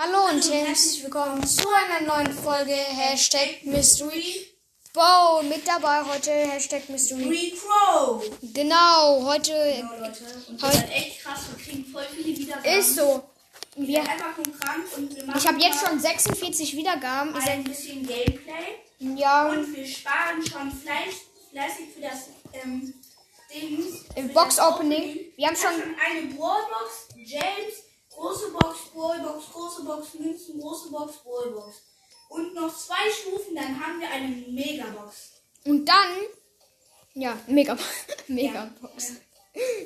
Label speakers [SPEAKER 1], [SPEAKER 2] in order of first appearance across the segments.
[SPEAKER 1] Hallo und herzlich willkommen zu einer neuen Folge Hashtag Mystery Bow. Mit dabei heute Hashtag Mystery.
[SPEAKER 2] Crow.
[SPEAKER 1] Genau, heute
[SPEAKER 2] Genau, Leute. Und das
[SPEAKER 1] Heute-
[SPEAKER 2] ist echt krass. Wir kriegen voll viele Wiedergaben.
[SPEAKER 1] ist so.
[SPEAKER 2] Wir
[SPEAKER 1] Wir,
[SPEAKER 2] einfach krank und wir machen
[SPEAKER 1] ich habe jetzt schon 46 Wiedergaben.
[SPEAKER 2] Ein bisschen Gameplay.
[SPEAKER 1] ja
[SPEAKER 2] Und wir sparen schon fleiß, fleißig für das ähm, Ding.
[SPEAKER 1] Box Opening. Wir haben schon
[SPEAKER 2] schon eine Brawlbox, James, große Box, Brawlbox, große Box, Münzen, große Box, Brawlbox. Und noch zwei Stufen, dann haben wir eine Megabox.
[SPEAKER 1] und dann ja mega mega Box.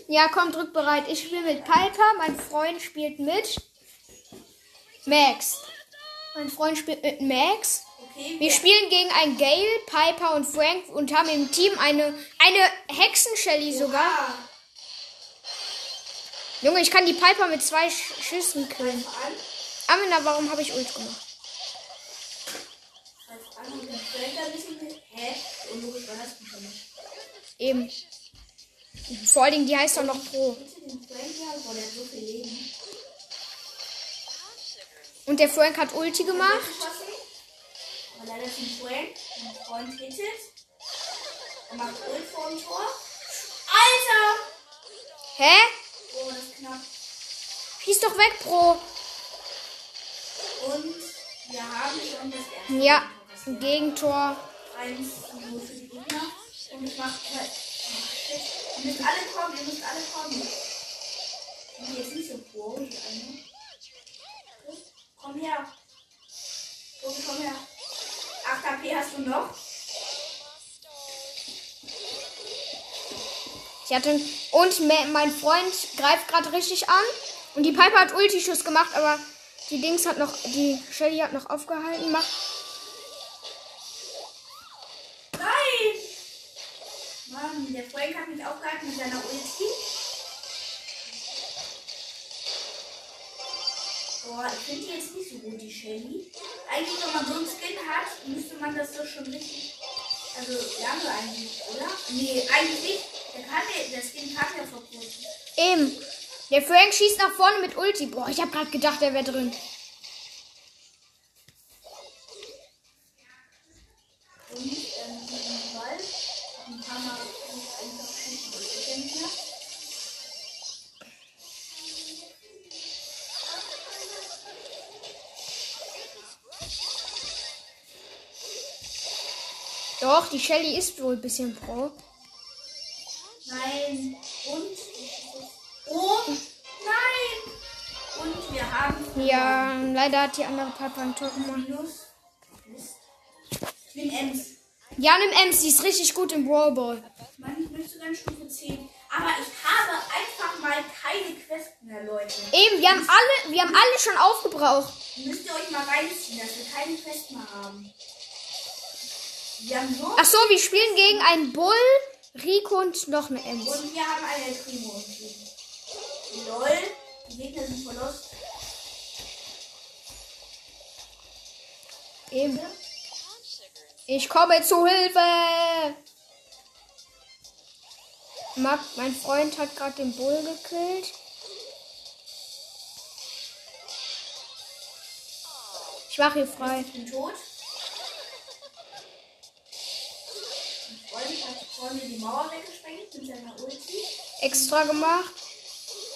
[SPEAKER 1] Ja, komm, drück bereit. Ich spiele mit Piper. Mein Freund spielt mit Max. Mein Freund spielt mit Max.
[SPEAKER 2] Okay,
[SPEAKER 1] Wir spielen gegen ein Gale, Piper und Frank und haben im Team eine, eine Hexen-Shelly sogar. Junge, ich kann die Piper mit zwei Sch Schüssen killen. Amina, warum habe ich Ult gemacht?
[SPEAKER 2] Und dann ein.
[SPEAKER 1] Eben. Vor allen Dingen, die heißt doch noch Pro. Und der Frank hat Ulti gemacht.
[SPEAKER 2] Aber leider ist ein Frank. Mein Freund hittet. Er macht Ult vor dem Tor. Alter!
[SPEAKER 1] Hä?
[SPEAKER 2] Knapp.
[SPEAKER 1] Schieß doch weg, Pro.
[SPEAKER 2] Und wir haben schon das erste
[SPEAKER 1] Ja,
[SPEAKER 2] Tor
[SPEAKER 1] ein
[SPEAKER 2] kassiert.
[SPEAKER 1] Gegentor.
[SPEAKER 2] 1 nur für die Gegner. Und ich mach. Ihr müsst alle kommen, ihr müsst alle kommen. Jetzt nicht so pro, die eine. Komm her. Tobi, komm her. 8 AP hast du noch?
[SPEAKER 1] Ich hatte. Und me- mein Freund greift gerade richtig an. Und die Piper hat Ulti-Schuss gemacht, aber die Dings hat noch. Die Shelly hat noch aufgehalten. Macht.
[SPEAKER 2] Nein! Mann, der Frank hat mich aufgehalten mit seiner Ulti. Boah, ich finde die jetzt nicht so gut, die Shelly. Eigentlich, wenn man so einen Skin hat, müsste man das doch schon richtig. Also, lange eigentlich, oder? Nee, eigentlich nicht. Der, kann, ja- der Skin kam ja vor kurzem.
[SPEAKER 1] Eben. Der Frank schießt nach vorne mit Ulti. Boah, ich habe gerade gedacht, er wäre drin.
[SPEAKER 2] Und, ähm, diesen Ball, ein paar Mal einfach schießen, das.
[SPEAKER 1] Doch, die Shelly ist wohl ein bisschen Pro. Ja, leider hat die andere Piper ein Tor gemacht.
[SPEAKER 2] Ich bin Ems.
[SPEAKER 1] Ja, nimm Ems, die ist richtig gut im Brawl Ball.
[SPEAKER 2] Mann, ich möchte sogar Stufe 10. Aber ich habe einfach mal keine Quests mehr, Leute.
[SPEAKER 1] Eben, wir haben alle, wir haben alle schon aufgebraucht.
[SPEAKER 2] Müsst ihr euch mal reinziehen, dass wir keine Quests mehr haben. Wir haben so.
[SPEAKER 1] Ach so, wir spielen gegen einen Bull, Rico und noch eine Ems.
[SPEAKER 2] Und wir haben eine Primo. Lol. Die Gegner sind voll lost.
[SPEAKER 1] Eben. Ich komme zu Hilfe. Mag, mein Freund hat gerade den Bull gekillt. Ich mache hier frei.
[SPEAKER 2] Ich bin tot. Mein Freund hat vorne die Mauer weggesprengt mit seiner Ulti.
[SPEAKER 1] Extra gemacht.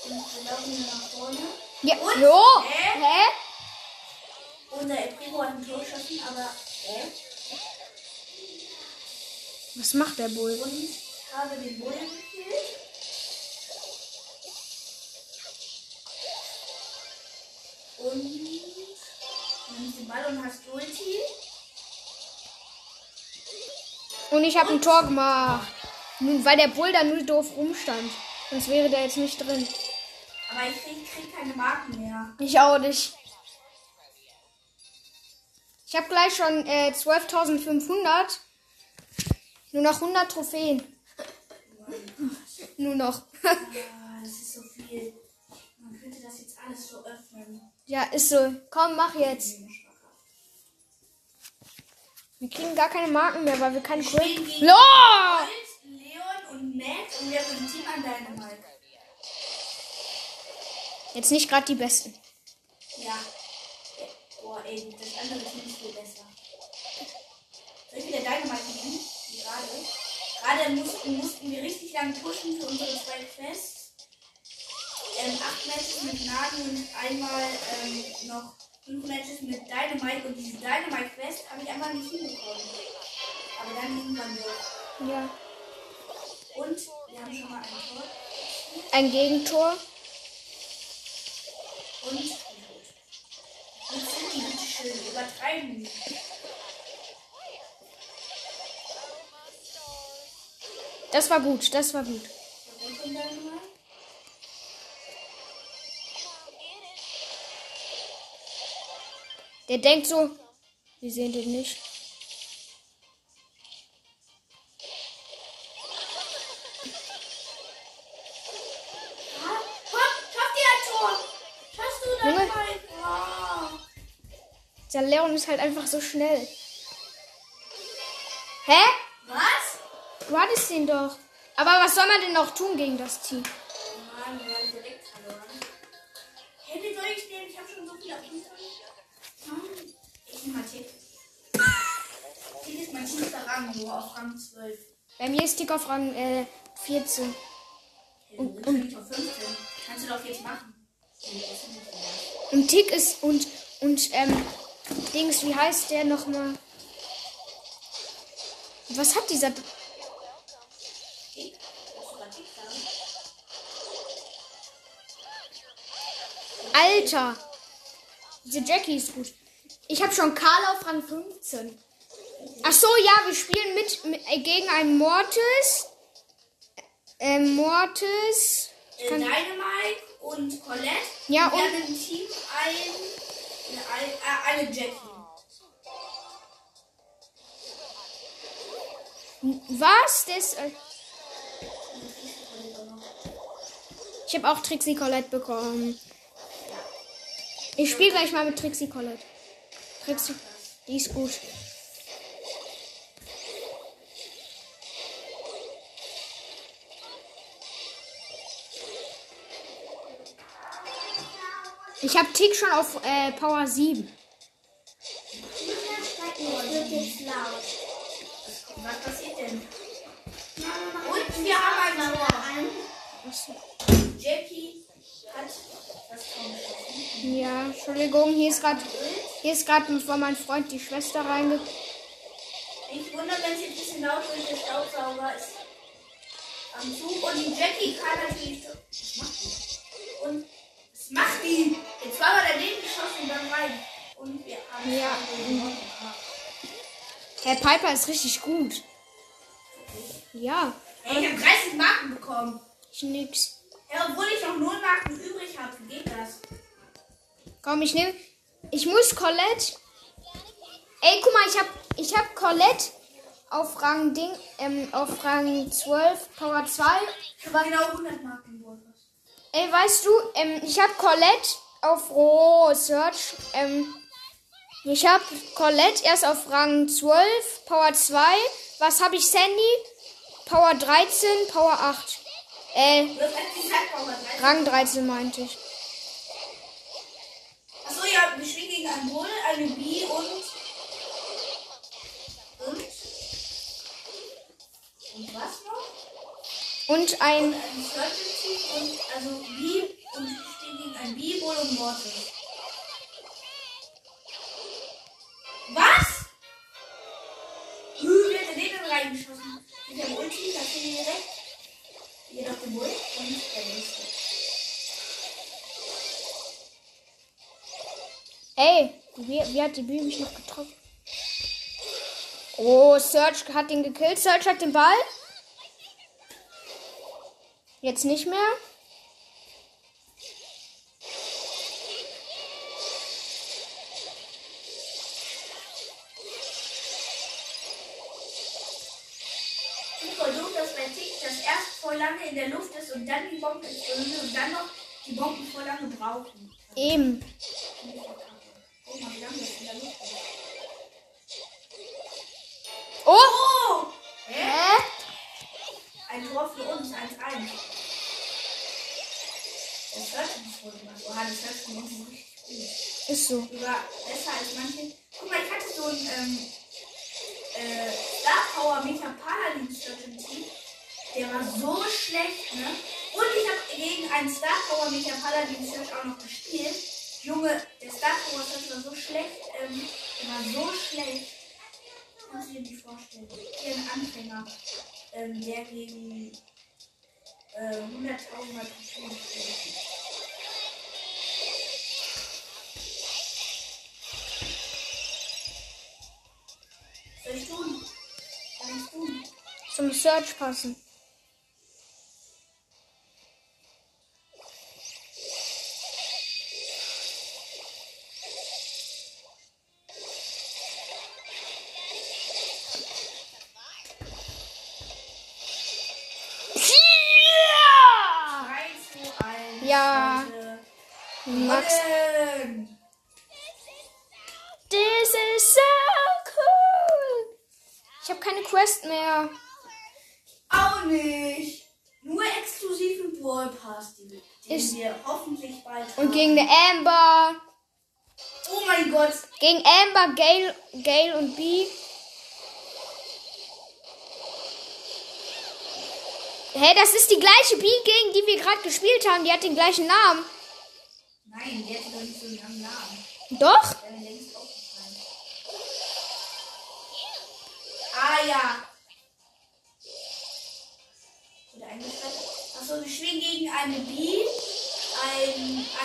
[SPEAKER 2] Und wir laufen hier nach vorne.
[SPEAKER 1] Ja.
[SPEAKER 2] Und?
[SPEAKER 1] Jo.
[SPEAKER 2] Hä?
[SPEAKER 1] Hä?
[SPEAKER 2] El Primo hat ein Tor geschossen, aber äh,
[SPEAKER 1] Was macht der Bull?
[SPEAKER 2] und ich habe den Bullen gekillt. Und nimmst den Ball und hast Ulti.
[SPEAKER 1] Und ich habe ein Tor gemacht. Nun, Weil der Bull da nur doof rumstand. Sonst wäre der jetzt nicht drin.
[SPEAKER 2] Aber ich krieg, krieg keine Marken mehr.
[SPEAKER 1] Ich auch nicht. Ich habe gleich schon äh, 12.500. Nur noch 100 Trophäen. Nur noch.
[SPEAKER 2] Ah, das ist so viel. Man könnte das jetzt alles so öffnen.
[SPEAKER 1] ja, ist so. Komm, mach jetzt. Wir kriegen gar keine Marken mehr, weil wir keine
[SPEAKER 2] gegen
[SPEAKER 1] LOL!
[SPEAKER 2] Leon und Matt und wir haben ein Team an Dynamite.
[SPEAKER 1] Jetzt nicht gerade die besten.
[SPEAKER 2] Ja. Boah, ey, das andere Team ist viel besser. Soll ich wieder Dynamite nehmen? Gerade. Gerade mussten, mussten wir richtig lang pushen für unsere zwei Quests. Ähm, acht Matches mit Nani und einmal ähm, noch fünf Matches mit Dynamite. Und diese Dynamite-Quest habe ich einfach nicht hinbekommen. Aber dann irgendwann doch.
[SPEAKER 1] Ja.
[SPEAKER 2] Und wir haben schon mal ein Tor.
[SPEAKER 1] Ein Gegentor.
[SPEAKER 2] Und übertreiben.
[SPEAKER 1] Das war gut, das war gut.
[SPEAKER 2] Der
[SPEAKER 1] denkt so, wir sehen den nicht. Der Leon ist halt einfach so schnell. Hä?
[SPEAKER 2] Was?
[SPEAKER 1] Du hattest den doch. Aber was soll man denn noch tun gegen das Team?
[SPEAKER 2] Mann, wir haben direkt verloren. Hey, wie soll ich nehmen? Ich habe schon so viel auf. Mann, Ich nehme mal Tick. Tick ist mein tiefster Rang, nur auf Rang 12.
[SPEAKER 1] Bei mir ist Tick auf Rang äh, 14.
[SPEAKER 2] Hey, bist nicht auf 15. Kannst du doch jetzt machen.
[SPEAKER 1] Und Tick ist und und ähm Dings, wie heißt der nochmal? Was hat dieser?
[SPEAKER 2] Sagen?
[SPEAKER 1] Alter! Diese Jackie ist gut. Ich habe schon Karl auf Rang 15. Ach so, ja, wir spielen mit, mit äh, gegen einen Mortis. Äh, Mortis.
[SPEAKER 2] Äh, Dynamite und Colette.
[SPEAKER 1] Ja,
[SPEAKER 2] wir
[SPEAKER 1] und-
[SPEAKER 2] haben im Team ein, eine, eine, eine Jackie.
[SPEAKER 1] Was? Das, äh, ich habe auch Trixie Colette bekommen. Ich spiele gleich mal mit Trixie Colette. Trixie, die ist gut. Ich habe Tick schon auf äh, Power 7.
[SPEAKER 2] wird jetzt laut. Was passiert denn? Und wir haben ein Tor. Jackie hat das.
[SPEAKER 1] Ja, Entschuldigung, hier ist gerade hier ist gerade von meinem Freund die Schwester reinge.
[SPEAKER 2] Ich wundere, wenn sie ein bisschen laut wird, der Staubsauger ist am Zug. Und die Jackie kann natürlich. Was macht die? Und was macht die?
[SPEAKER 1] Ja. Herr Piper ist richtig gut. Ja,
[SPEAKER 2] Ey, ich habe 30 Marken bekommen.
[SPEAKER 1] ich nix.
[SPEAKER 2] Ja, obwohl ich noch 0 Marken übrig habe, wie geht das?
[SPEAKER 1] Komm, ich nehme. Ich muss Colette. Ey, guck mal, ich hab, ich hab Colette auf Rang Ding, ähm, auf Rang 12, Power 2.
[SPEAKER 2] Ich habe genau 100 Marken gewonnen.
[SPEAKER 1] Ey, weißt du, ähm, ich hab Colette auf oh, Search, ähm, ich hab Colette erst auf Rang 12, Power 2. Was hab ich, Sandy? Power 13, Power 8. Äh,
[SPEAKER 2] Du hast gesagt, Power 13.
[SPEAKER 1] Rang 13 meinte ich.
[SPEAKER 2] Achso, ja, wir spielen gegen einen Bull, eine B und. Und? Und was noch?
[SPEAKER 1] Und ein,
[SPEAKER 2] Ein Circle Team und. Also B und wir stehen gegen ein B, Bull und Mortis. Was? Hü, wer hat denn den denn reingeschossen? Mit dem Ulti, da stehen wir direkt. Hier noch der Bull und der nächste.
[SPEAKER 1] ey, wie, wie hat die Bibi mich noch getroffen? Oh, Search hat ihn gekillt. Search hat den Ball. Jetzt nicht mehr.
[SPEAKER 2] Voll lange in der Luft ist und dann die Bombe explodiert und dann noch die Bomben voll lange brauchen.
[SPEAKER 1] Eben.
[SPEAKER 2] Guck mal, wie lange das in der Luft ist.
[SPEAKER 1] Oh!
[SPEAKER 2] Oh! Hä?
[SPEAKER 1] Hä?
[SPEAKER 2] Ein Tor für uns, 1-1. Das hört sich gut gemacht. Oha, das hört sich nicht richtig gut.
[SPEAKER 1] Ist so.
[SPEAKER 2] Sogar besser als manche. Guck mal, ich hatte so ein ähm, äh, Star Power Mecha Paladin Search im Team. Der war so schlecht, ne? Und ich habe gegen einen Star Power Mecha Paladin Search auch noch gespielt. Junge, der Star Power Search war so schlecht, ähm, der war so schlecht. Kannst du dir nicht vorstellen. Hier ein Anfänger, ähm, der gegen äh, 100.000 Mal Trophäen spielt. Soll ich tun? Kann ich tun?
[SPEAKER 1] Zum Search passen.
[SPEAKER 2] Die,
[SPEAKER 1] Ist-
[SPEAKER 2] wir hoffentlich bald
[SPEAKER 1] Und
[SPEAKER 2] haben.
[SPEAKER 1] gegen eine Amber.
[SPEAKER 2] Oh mein Gott.
[SPEAKER 1] Gegen Amber, Gale, Gale und B. Hä, das ist die gleiche B, gegen die wir gerade gespielt haben. Die hat den gleichen Namen.
[SPEAKER 2] Nein, der hat doch nicht so einen langen Namen.
[SPEAKER 1] Doch?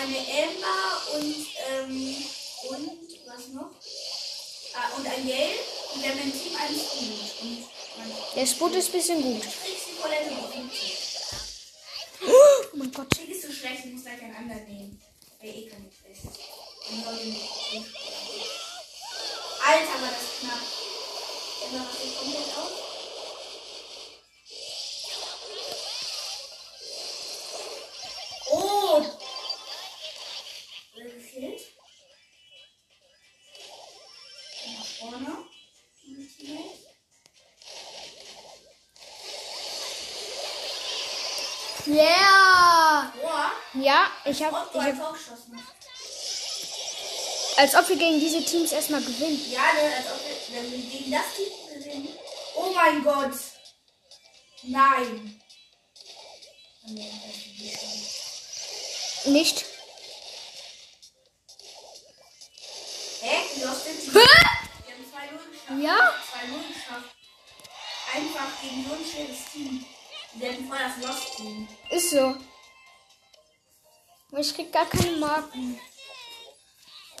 [SPEAKER 2] Eine Amber und, ähm, und was noch? Ah, und ein Gale. Und wir haben ein Team. Und man
[SPEAKER 1] Der Sput ist ein bisschen gut. Oh mein Gott.
[SPEAKER 2] Krieg ist so schlecht, ich muss gleich einen anderen nehmen. Wer eh den nicht Alter, war das ich
[SPEAKER 1] habe,
[SPEAKER 2] Otto
[SPEAKER 1] ich hab, als ob wir gegen diese Teams erstmal gewinnen.
[SPEAKER 2] Ja, ne, als ob wir, wenn wir gegen das Team gewinnen. Oh mein Gott. Nein. Nicht. Hä? Die Lost sind die. Wir haben 2-0 geschafft.
[SPEAKER 1] Ja?
[SPEAKER 2] 2-0 geschafft. Einfach gegen so ein schönes Team. Wir hatten voll das Lost-Team.
[SPEAKER 1] Ist so. Ich krieg gar keine Marken.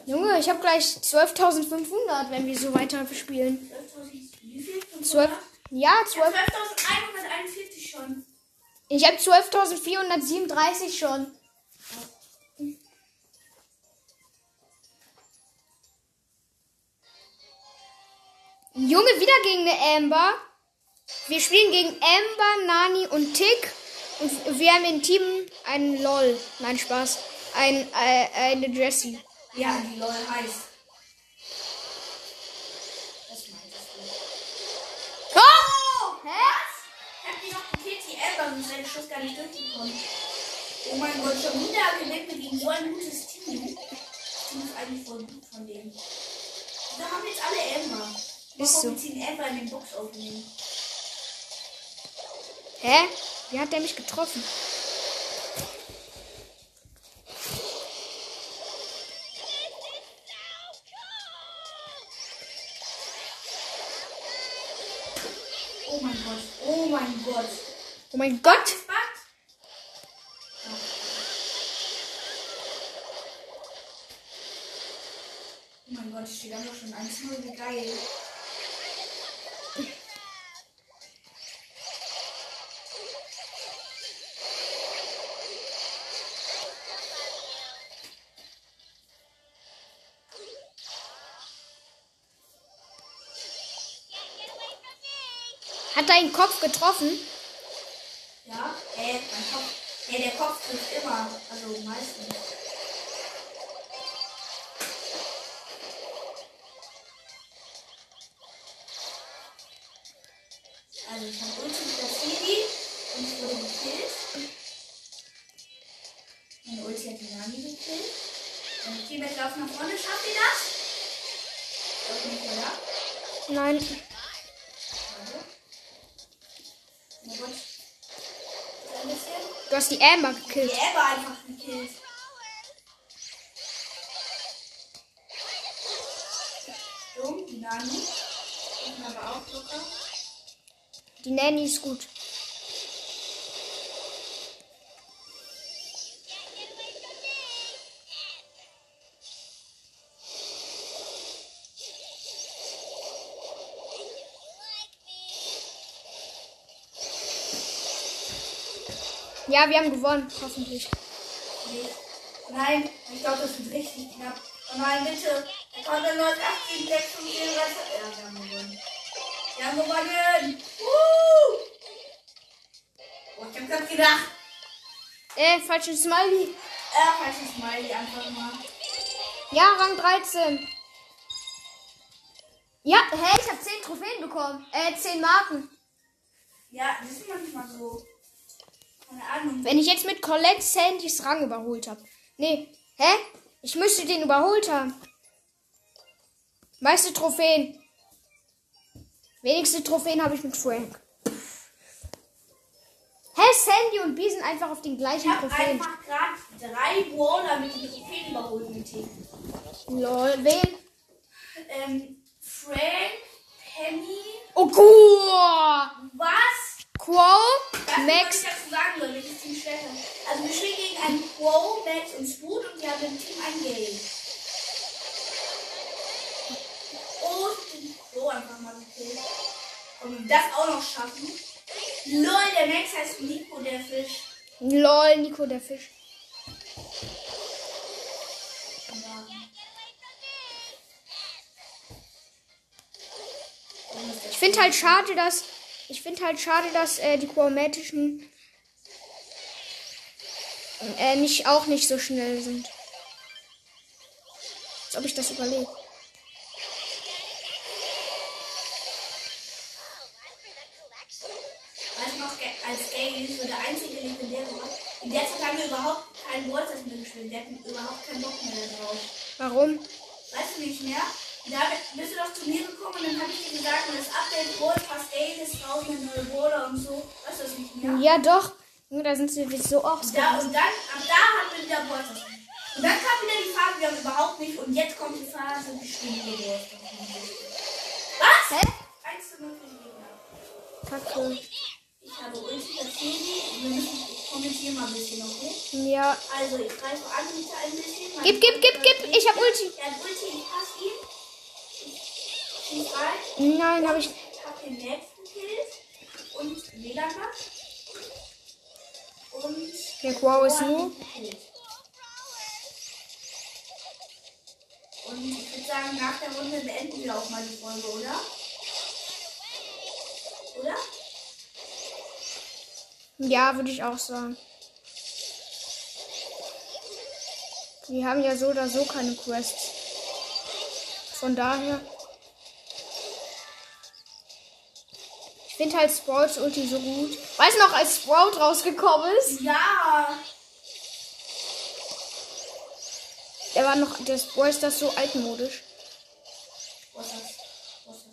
[SPEAKER 1] Junge, ich habe gleich 12.500, wenn wir so weiter spielen.
[SPEAKER 2] 12.000. Wie viel?
[SPEAKER 1] 12. Ja,
[SPEAKER 2] Ja,
[SPEAKER 1] 12.
[SPEAKER 2] 12.141 schon.
[SPEAKER 1] Ich habe 12.437 schon. Junge, wieder gegen eine Amber. Wir spielen gegen Amber, Nani und Tick. Und wir haben im Team einen LOL. Nein, Spaß. Ein, äh, eine Jessie.
[SPEAKER 2] Ja, die LOL heißt. Das meintest du.
[SPEAKER 1] Oh! Hä?
[SPEAKER 2] Ich hab die noch gekillt, die sonst wäre der Schuss gar nicht durchgekommen. Oh mein Gott, schon wieder gewinnt gegen so ein gutes Team. Das Team ist eigentlich voll gut von denen. Da haben jetzt alle. Mal
[SPEAKER 1] Ist so.
[SPEAKER 2] ziehen Amber in den Box aufnehmen.
[SPEAKER 1] Hä? Wie hat der mich getroffen?
[SPEAKER 2] Oh mein Gott, oh mein Gott.
[SPEAKER 1] Oh mein Gott!
[SPEAKER 2] Oh mein Gott, steht einfach schon 1-0, wie geil.
[SPEAKER 1] Hat deinen Kopf getroffen?
[SPEAKER 2] Ja, äh, mein Kopf. Ja, der Kopf trifft immer. Also meistens. Also ich habe Ulti mit der Phoebe und ich wurde gekillt. Meine Ulti hat die Nani gekillt. Okay, wir laufen nach vorne. Schafft ihr das?
[SPEAKER 1] Nein. Du hast die Amber gekillt.
[SPEAKER 2] Die Amber einfach gekillt. Dumm, die Nani. Auch locker.
[SPEAKER 1] Die Nanny ist gut. Ja, wir haben gewonnen, hoffentlich.
[SPEAKER 2] Nee. Nein, ich glaube, das wird richtig knapp. Oh nein, bitte. Er kommt der 918, 6 und 4, 3, Ja, wir haben gewonnen. Wir haben gewonnen. Uh! Oh, ich hab grad gedacht.
[SPEAKER 1] Äh, falsches Smiley.
[SPEAKER 2] Äh, falsches Smiley einfach mal.
[SPEAKER 1] Ja, Rang 13. Ja, hä, ich habe 10 Trophäen bekommen. Äh, 10 Marken.
[SPEAKER 2] Ja, das ist manchmal so.
[SPEAKER 1] Wenn ich jetzt mit Colette Sandys Rang überholt habe. Nee, hä? Ich müsste den überholt haben. Meiste Trophäen. Wenigste Trophäen habe ich mit Frank. Hä, Sandy und B sind einfach auf den
[SPEAKER 2] Ich
[SPEAKER 1] gleichen
[SPEAKER 2] habe
[SPEAKER 1] Trophäen.
[SPEAKER 2] einfach gerade drei Brawler mit den Trophäen überholt mit.
[SPEAKER 1] Lol, wen?
[SPEAKER 2] Ähm, Frank, Penny,
[SPEAKER 1] Oh, cool.
[SPEAKER 2] was?
[SPEAKER 1] Quo, Max.
[SPEAKER 2] Ich dazu sagen. Also wir spielen gegen einen Pro, Max und Spoot und wir haben im Team ein Game. Oh, ich bin Pro einfach mal gekillt. Und wir das auch noch schaffen. Lol, der Max heißt Nico, der Fisch.
[SPEAKER 1] Lol, Nico der Fisch. Ich finde halt schade, dass ich finde halt schade, dass äh, die chromatischen äh, nicht auch nicht so schnell sind. Als ob ich das überlege.
[SPEAKER 2] Weißt du noch, als Gay so der einzige legendäre? In der Zeit haben wir überhaupt keinen Balltest mehr gespielt. Wir hatten überhaupt keinen Bock mehr darauf.
[SPEAKER 1] Warum?
[SPEAKER 2] Weißt du nicht mehr? Da bist du doch zu mir gekommen und dann habe ich dir gesagt, das Update Brawl Pass Gay ist raus mit neue Brawler und so. Weißt du das nicht mehr?
[SPEAKER 1] Ja, doch. Nur Da sind sie so oft.
[SPEAKER 2] Da, und dann, ab da hatten wir wieder Balltest. Und dann kam wieder die Phase, wir haben überhaupt nicht. Und jetzt kommt die Phase, die Stunde Brawlers. Was?
[SPEAKER 1] Hä?
[SPEAKER 2] 1 zu 0 für die Gegner.
[SPEAKER 1] Kacke.
[SPEAKER 2] Ich habe Ulti, das die. Wir müssen, ich kommentiere mal ein bisschen, okay?
[SPEAKER 1] Ja.
[SPEAKER 2] Also, ich greife an ein bisschen.
[SPEAKER 1] Gib, gib, gib, gib. Ich hab Ulti.
[SPEAKER 2] Er hat Ulti, ich passe
[SPEAKER 1] Nein, habe ich.
[SPEAKER 2] Ich hab den Max gekillt. Und Megabuck. Und.
[SPEAKER 1] Der Quo ist nur.
[SPEAKER 2] Und ich würde sagen, nach der Runde beenden wir auch mal die Folge, oder? Oder?
[SPEAKER 1] Ja, würde ich auch sagen. Wir haben ja so oder so keine Quests. Von daher. Finde halt Sprouts Ulti so gut. Weißt du noch, als Sprout rausgekommen ist?
[SPEAKER 2] Ja!
[SPEAKER 1] Der war noch. Der Sprout ist das so altmodisch.
[SPEAKER 2] Was ist das? Was ist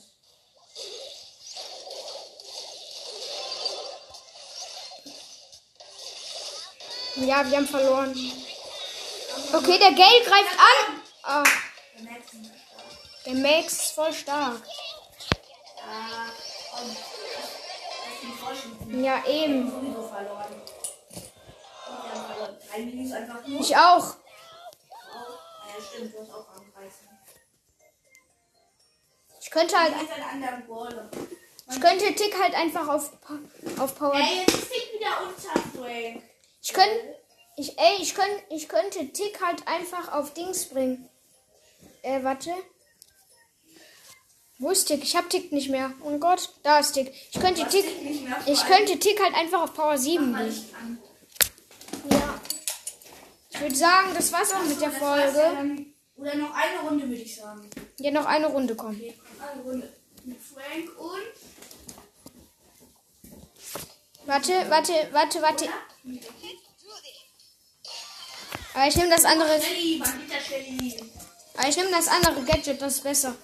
[SPEAKER 2] das?
[SPEAKER 1] Ja, wir haben verloren. Okay, der Gale greift an.
[SPEAKER 2] Der Max ist nicht stark.
[SPEAKER 1] der Max ist voll stark.
[SPEAKER 2] Du hast auch angreifen.
[SPEAKER 1] Ich könnte halt.
[SPEAKER 2] Halt.
[SPEAKER 1] Ich könnte Tick halt einfach auf, auf Power.
[SPEAKER 2] Ey, jetzt ist Tick wieder unter Frank.
[SPEAKER 1] Ich könnte. Ich, ey, ich, könnt, ich könnte Tick halt einfach auf Dings bringen. Äh, warte. Wo ist Tick? Ich hab Tick nicht mehr. Oh Gott, da ist Tick. Ich könnte Tick. Ich könnte Tick halt einfach auf Power 7
[SPEAKER 2] Mach mal
[SPEAKER 1] bringen.
[SPEAKER 2] Licht an.
[SPEAKER 1] Ja. Ich würde sagen, das war's auch mit der Folge.
[SPEAKER 2] Oder noch eine Runde, würde ich sagen.
[SPEAKER 1] Ja, noch eine Runde kommen.
[SPEAKER 2] Okay, eine Runde. Mit Frank und.
[SPEAKER 1] Warte, warte, warte, warte. Aber ich nehme das andere. Aber ich nehme das andere Gadget, das ist besser.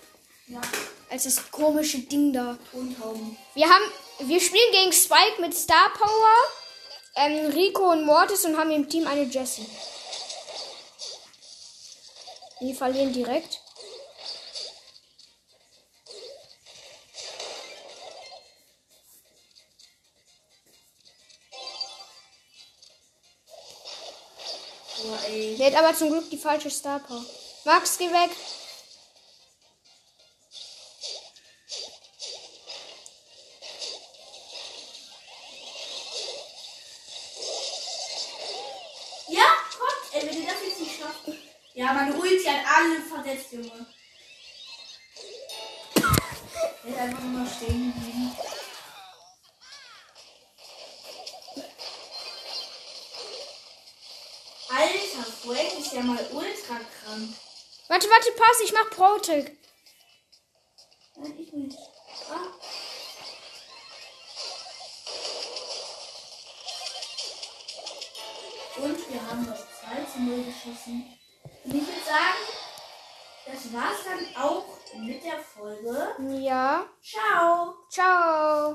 [SPEAKER 2] Ja,
[SPEAKER 1] Als das komische Ding da.
[SPEAKER 2] Tontauben.
[SPEAKER 1] Wir haben. Wir spielen gegen Spike mit Star Power, ähm, Rico und Mortis und haben im Team eine Jessie. Die verlieren direkt. Der hat aber zum Glück die falsche Star Power. Max, geh weg.
[SPEAKER 2] Ja, meine Ulti hat alle versetzt, Junge. Der ist einfach nur stehen geblieben. Alter, Frank ist ja mal ultra krank.
[SPEAKER 1] Warte, warte, pass, ich mach Protec.
[SPEAKER 2] Nein, ich nicht. Ah. Und wir haben das 2 zu 0 geschossen. Und ich würde sagen, das war's dann auch mit der Folge.
[SPEAKER 1] Ja.
[SPEAKER 2] Ciao!
[SPEAKER 1] Ciao.